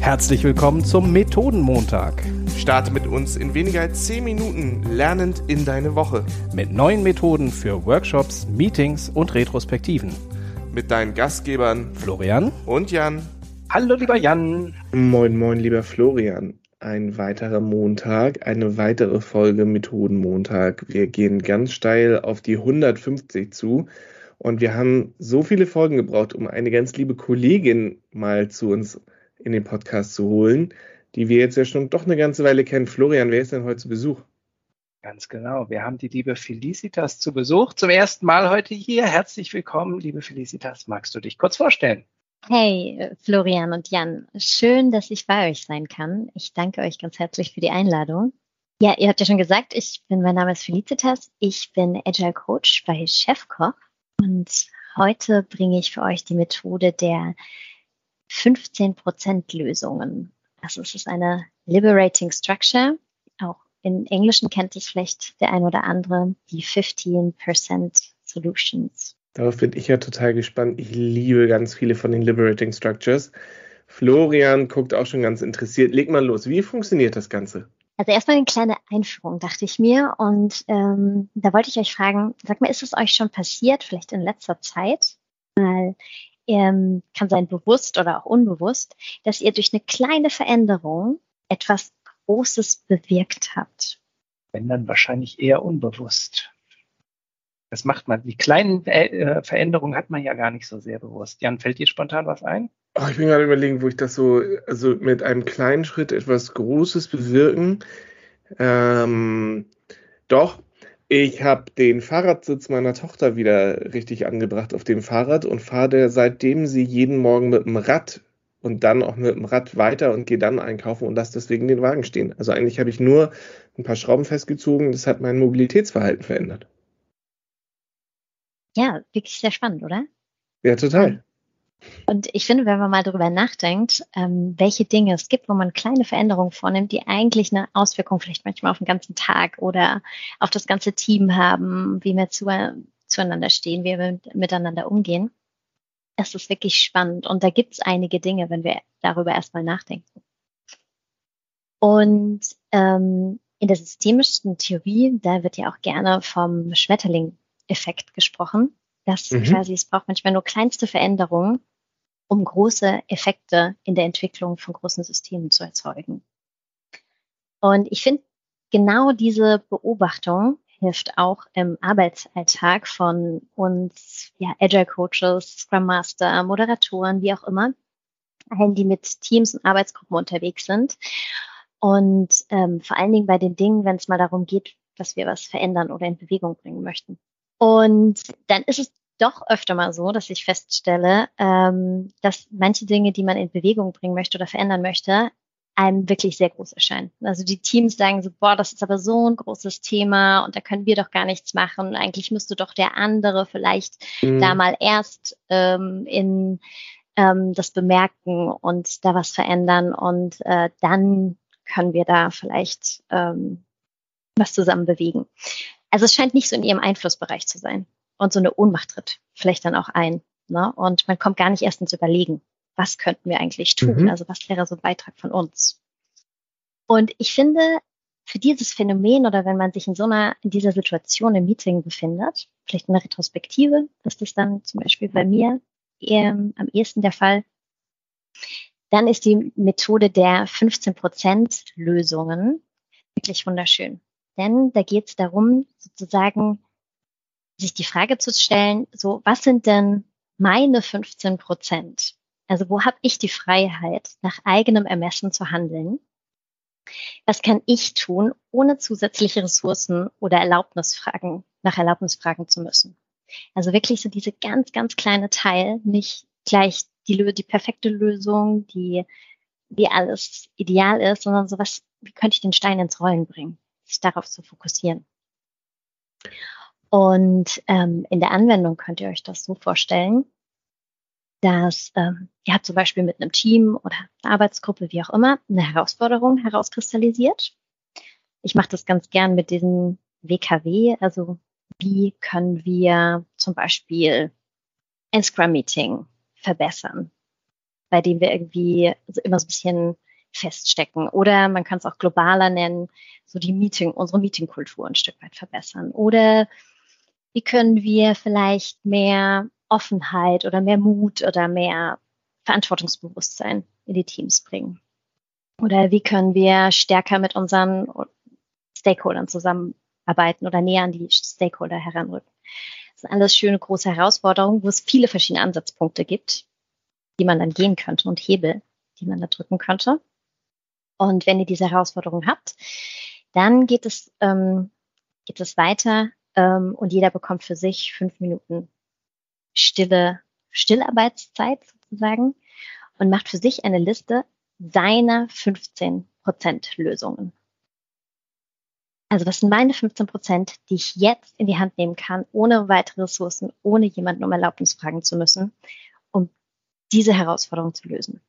Herzlich willkommen zum Methodenmontag. Starte mit uns in weniger als 10 Minuten lernend in deine Woche. Mit neuen Methoden für Workshops, Meetings und Retrospektiven. Mit deinen Gastgebern Florian und Jan. Hallo lieber Jan. Moin, moin, lieber Florian. Ein weiterer Montag, eine weitere Folge Methodenmontag. Wir gehen ganz steil auf die 150 zu. Und wir haben so viele Folgen gebraucht, um eine ganz liebe Kollegin mal zu uns in den Podcast zu holen, die wir jetzt ja schon doch eine ganze Weile kennen. Florian, wer ist denn heute zu Besuch? Ganz genau. Wir haben die liebe Felicitas zu Besuch. Zum ersten Mal heute hier. Herzlich willkommen, liebe Felicitas. Magst du dich kurz vorstellen? Hey, Florian und Jan. Schön, dass ich bei euch sein kann. Ich danke euch ganz herzlich für die Einladung. Ja, ihr habt ja schon gesagt, ich bin, mein Name ist Felicitas. Ich bin Agile Coach bei Chefkoch und heute bringe ich für euch die Methode der 15% Lösungen. Also es ist eine Liberating Structure. Auch in Englischen kennt es vielleicht der ein oder andere, die 15% Solutions. Darauf bin ich ja total gespannt. Ich liebe ganz viele von den Liberating Structures. Florian guckt auch schon ganz interessiert. Leg mal los. Wie funktioniert das Ganze? Also erstmal eine kleine Einführung, dachte ich mir. Und ähm, da wollte ich euch fragen, sag mal, ist es euch schon passiert, vielleicht in letzter Zeit, mal ähm, kann sein bewusst oder auch unbewusst, dass ihr durch eine kleine Veränderung etwas Großes bewirkt habt? Wenn dann wahrscheinlich eher unbewusst. Das macht man. Die kleinen äh, Veränderungen hat man ja gar nicht so sehr bewusst. Jan, fällt dir spontan was ein? Oh, ich bin gerade überlegen, wo ich das so, also mit einem kleinen Schritt etwas Großes bewirken. Ähm, doch, ich habe den Fahrradsitz meiner Tochter wieder richtig angebracht auf dem Fahrrad und fahre seitdem sie jeden Morgen mit dem Rad und dann auch mit dem Rad weiter und gehe dann einkaufen und lasse deswegen den Wagen stehen. Also eigentlich habe ich nur ein paar Schrauben festgezogen, das hat mein Mobilitätsverhalten verändert. Ja, wirklich sehr spannend, oder? Ja, total. Und ich finde, wenn man mal darüber nachdenkt, ähm, welche Dinge es gibt, wo man kleine Veränderungen vornimmt, die eigentlich eine Auswirkung vielleicht manchmal auf den ganzen Tag oder auf das ganze Team haben, wie wir zu, zueinander stehen, wie wir miteinander umgehen, es ist wirklich spannend. Und da gibt es einige Dinge, wenn wir darüber erstmal nachdenken. Und ähm, in der systemischen Theorie, da wird ja auch gerne vom Schmetterling-Effekt gesprochen. Das mhm. quasi, es braucht manchmal nur kleinste Veränderungen, um große Effekte in der Entwicklung von großen Systemen zu erzeugen. Und ich finde, genau diese Beobachtung hilft auch im Arbeitsalltag von uns, ja, Agile Coaches, Scrum Master, Moderatoren, wie auch immer, allen, die mit Teams und Arbeitsgruppen unterwegs sind. Und ähm, vor allen Dingen bei den Dingen, wenn es mal darum geht, dass wir was verändern oder in Bewegung bringen möchten. Und dann ist es doch öfter mal so, dass ich feststelle, ähm, dass manche Dinge, die man in Bewegung bringen möchte oder verändern möchte, einem wirklich sehr groß erscheinen. Also die Teams sagen so, boah, das ist aber so ein großes Thema und da können wir doch gar nichts machen. Eigentlich müsste doch der andere vielleicht mhm. da mal erst ähm, in ähm, das bemerken und da was verändern und äh, dann können wir da vielleicht ähm, was zusammen bewegen. Also es scheint nicht so in ihrem Einflussbereich zu sein. Und so eine Ohnmacht tritt vielleicht dann auch ein. Ne? Und man kommt gar nicht erst ins Überlegen, was könnten wir eigentlich tun? Mhm. Also was wäre so ein Beitrag von uns? Und ich finde, für dieses Phänomen oder wenn man sich in so einer, in dieser Situation im Meeting befindet, vielleicht in der Retrospektive, ist das dann zum Beispiel bei mir eher am ehesten der Fall, dann ist die Methode der 15% Lösungen wirklich wunderschön. Denn da geht es darum, sozusagen sich die Frage zu stellen, so, was sind denn meine 15 Prozent? Also wo habe ich die Freiheit, nach eigenem Ermessen zu handeln? Was kann ich tun, ohne zusätzliche Ressourcen oder Erlaubnisfragen, nach Erlaubnis fragen zu müssen? Also wirklich so diese ganz, ganz kleine Teil, nicht gleich die, die perfekte Lösung, die, wie alles ideal ist, sondern so was, wie könnte ich den Stein ins Rollen bringen? Sich darauf zu fokussieren. Und ähm, in der Anwendung könnt ihr euch das so vorstellen, dass ähm, ihr habt zum Beispiel mit einem Team oder einer Arbeitsgruppe, wie auch immer, eine Herausforderung herauskristallisiert. Ich mache das ganz gern mit diesem WKW, also wie können wir zum Beispiel ein Scrum-Meeting verbessern? bei dem wir irgendwie immer so ein bisschen feststecken. Oder man kann es auch globaler nennen, so die Meeting, unsere Meetingkultur ein Stück weit verbessern. Oder wie können wir vielleicht mehr Offenheit oder mehr Mut oder mehr Verantwortungsbewusstsein in die Teams bringen? Oder wie können wir stärker mit unseren Stakeholdern zusammenarbeiten oder näher an die Stakeholder heranrücken? Das sind alles schöne große Herausforderungen, wo es viele verschiedene Ansatzpunkte gibt, die man dann gehen könnte und Hebel, die man da drücken könnte. Und wenn ihr diese Herausforderung habt, dann geht es, ähm, geht es weiter ähm, und jeder bekommt für sich fünf Minuten stille Stillarbeitszeit sozusagen und macht für sich eine Liste seiner 15 Prozent Lösungen. Also was sind meine 15 Prozent, die ich jetzt in die Hand nehmen kann, ohne weitere Ressourcen, ohne jemanden um Erlaubnis fragen zu müssen, um diese Herausforderung zu lösen.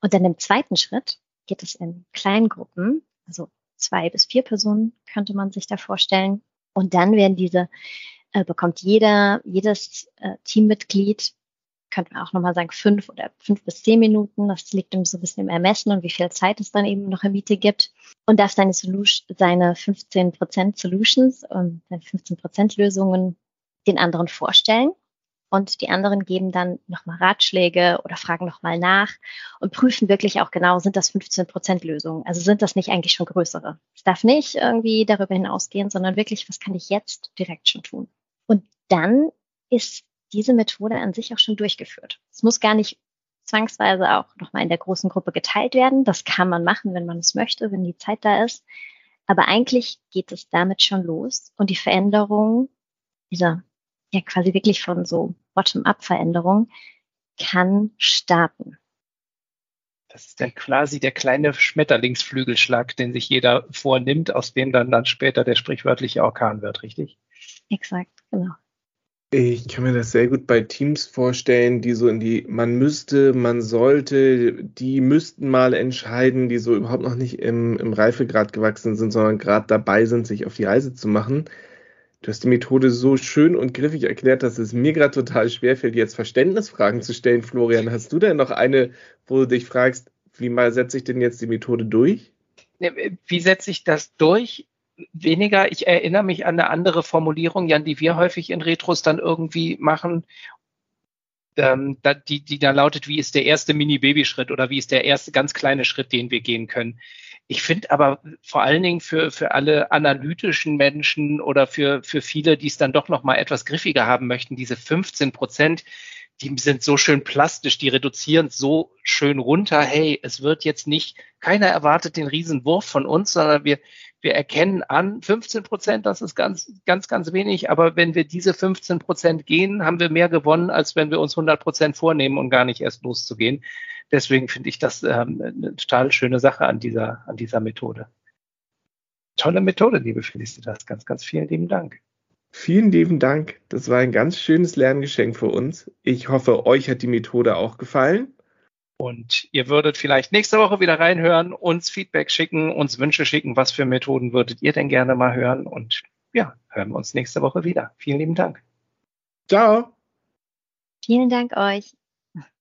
Und dann im zweiten Schritt geht es in Kleingruppen, also zwei bis vier Personen könnte man sich da vorstellen. Und dann werden diese, äh, bekommt jeder, jedes äh, Teammitglied, könnte man auch nochmal sagen, fünf oder fünf bis zehn Minuten. Das liegt so ein bisschen im Ermessen und wie viel Zeit es dann eben noch im Miete gibt. Und darf seine, Solution, seine 15 Solutions und seine 15 Lösungen den anderen vorstellen und die anderen geben dann nochmal Ratschläge oder fragen nochmal nach und prüfen wirklich auch genau, sind das 15 Prozent Lösungen? Also sind das nicht eigentlich schon größere? Es darf nicht irgendwie darüber hinausgehen, sondern wirklich, was kann ich jetzt direkt schon tun? Und dann ist diese Methode an sich auch schon durchgeführt. Es muss gar nicht zwangsweise auch nochmal in der großen Gruppe geteilt werden. Das kann man machen, wenn man es möchte, wenn die Zeit da ist. Aber eigentlich geht es damit schon los und die Veränderung dieser ja quasi wirklich von so Bottom-up-Veränderung kann starten. Das ist dann quasi der kleine Schmetterlingsflügelschlag, den sich jeder vornimmt, aus dem dann, dann später der sprichwörtliche Orkan wird, richtig? Exakt, genau. Ich kann mir das sehr gut bei Teams vorstellen, die so in die, man müsste, man sollte, die müssten mal entscheiden, die so überhaupt noch nicht im, im Reifegrad gewachsen sind, sondern gerade dabei sind, sich auf die Reise zu machen. Du hast die Methode so schön und griffig erklärt, dass es mir gerade total schwerfällt, jetzt Verständnisfragen zu stellen, Florian. Hast du denn noch eine, wo du dich fragst, wie mal setze ich denn jetzt die Methode durch? Wie setze ich das durch? Weniger, ich erinnere mich an eine andere Formulierung, Jan, die wir häufig in Retros dann irgendwie machen, ähm, die, die da lautet, wie ist der erste Mini-Baby-Schritt oder wie ist der erste ganz kleine Schritt, den wir gehen können. Ich finde aber vor allen Dingen für, für alle analytischen Menschen oder für, für viele, die es dann doch noch mal etwas griffiger haben möchten, diese 15 Prozent, die sind so schön plastisch, die reduzieren so schön runter. Hey, es wird jetzt nicht, keiner erwartet den Riesenwurf von uns, sondern wir, wir erkennen an, 15 Prozent, das ist ganz, ganz, ganz wenig. Aber wenn wir diese 15 Prozent gehen, haben wir mehr gewonnen, als wenn wir uns 100 Prozent vornehmen und gar nicht erst loszugehen deswegen finde ich das ähm, eine total schöne Sache an dieser, an dieser Methode. Tolle Methode, liebe Felicitas. Ganz, ganz vielen lieben Dank. Vielen lieben Dank. Das war ein ganz schönes Lerngeschenk für uns. Ich hoffe, euch hat die Methode auch gefallen. Und ihr würdet vielleicht nächste Woche wieder reinhören, uns Feedback schicken, uns Wünsche schicken, was für Methoden würdet ihr denn gerne mal hören? Und ja, hören wir uns nächste Woche wieder. Vielen lieben Dank. Ciao. Vielen Dank euch.